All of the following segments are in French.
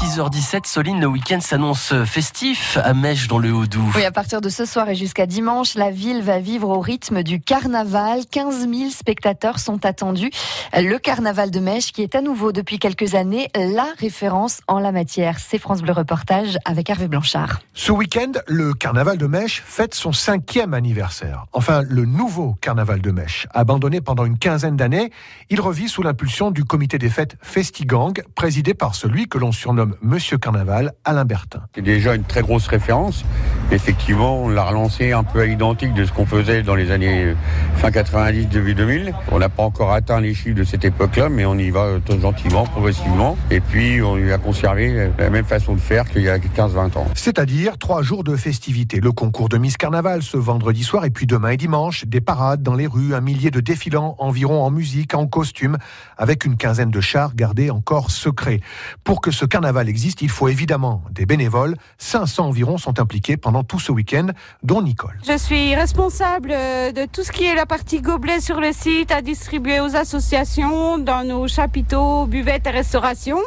6h17, Soline, le week-end s'annonce festif à Mèche dans le Haut-Doubs. Oui, à partir de ce soir et jusqu'à dimanche, la ville va vivre au rythme du carnaval. 15 000 spectateurs sont attendus. Le carnaval de Mèche qui est à nouveau depuis quelques années la référence en la matière. C'est France Bleu Reportage avec Hervé Blanchard. Ce week-end, le carnaval de Mèche fête son cinquième anniversaire. Enfin, le nouveau carnaval de Mèche. Abandonné pendant une quinzaine d'années, il revit sous l'impulsion du comité des fêtes Festigang, présidé par celui que l'on surnomme Monsieur Carnaval, Alain Bertin. C'est déjà une très grosse référence. Effectivement, on l'a relancé un peu à l'identique de ce qu'on faisait dans les années fin 90, début 2000. On n'a pas encore atteint les chiffres de cette époque-là, mais on y va gentiment, progressivement. Et puis, on y a conservé la même façon de faire qu'il y a 15-20 ans. C'est-à-dire trois jours de festivités. Le concours de Miss Carnaval ce vendredi soir et puis demain et dimanche, des parades dans les rues, un millier de défilants environ en musique, en costume, avec une quinzaine de chars gardés encore secrets. Pour que ce carnaval existe, il faut évidemment des bénévoles. 500 environ sont impliqués pendant tout ce week-end, dont Nicole. Je suis responsable euh, de tout ce qui est la partie gobelet sur le site à distribuer aux associations, dans nos chapiteaux, buvettes et restauration.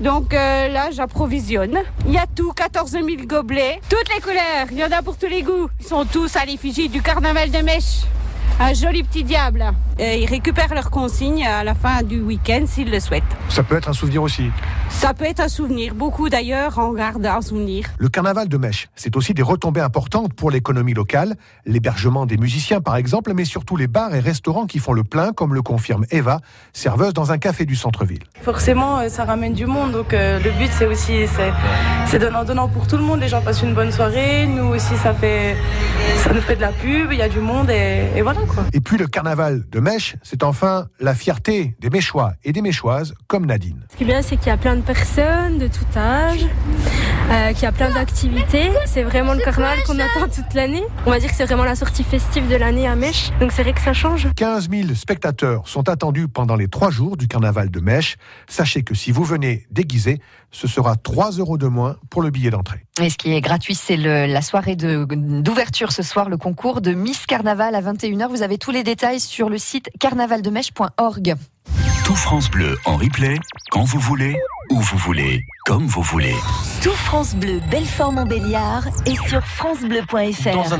Donc euh, là, j'approvisionne. Il y a tout, 14 000 gobelets, toutes les couleurs, il y en a pour tous les goûts. Ils sont tous à l'effigie du carnaval de Mèche. Un joli petit diable. Et ils récupèrent leurs consignes à la fin du week-end s'ils le souhaitent. Ça peut être un souvenir aussi. Ça peut être un souvenir. Beaucoup d'ailleurs en gardent un souvenir. Le carnaval de Mèche, c'est aussi des retombées importantes pour l'économie locale, l'hébergement des musiciens par exemple, mais surtout les bars et restaurants qui font le plein, comme le confirme Eva, serveuse dans un café du centre-ville. Forcément, euh, ça ramène du monde. Donc euh, le but, c'est aussi, c'est donnant-donnant pour tout le monde. Les gens passent une bonne soirée. Nous aussi, ça fait, ça nous fait de la pub. Il y a du monde et, et voilà quoi. Et puis le carnaval de Mèche, c'est enfin la fierté des Méchois et des Méchoises comme Nadine. Ce qui est bien, c'est qu'il y a plein de personnes de tout âge, euh, qu'il y a plein d'activités. C'est vraiment le carnaval qu'on attend toute l'année. On va dire que c'est vraiment la sortie festive de l'année à Mèche. Donc c'est vrai que ça change. 15 000 spectateurs sont attendus pendant les trois jours du carnaval de Mèche. Sachez que si vous venez déguisé, ce sera 3 euros de moins pour le billet d'entrée. Et ce qui est gratuit, c'est la soirée d'ouverture ce soir, le concours de Miss Carnaval à 21h. Vous avez tous les détails sur le site carnavaldemèche.org. Tout France Bleu en replay, quand vous voulez, où vous voulez, comme vous voulez. Tout France Bleu, Belfort-Montbéliard et sur francebleu.fr.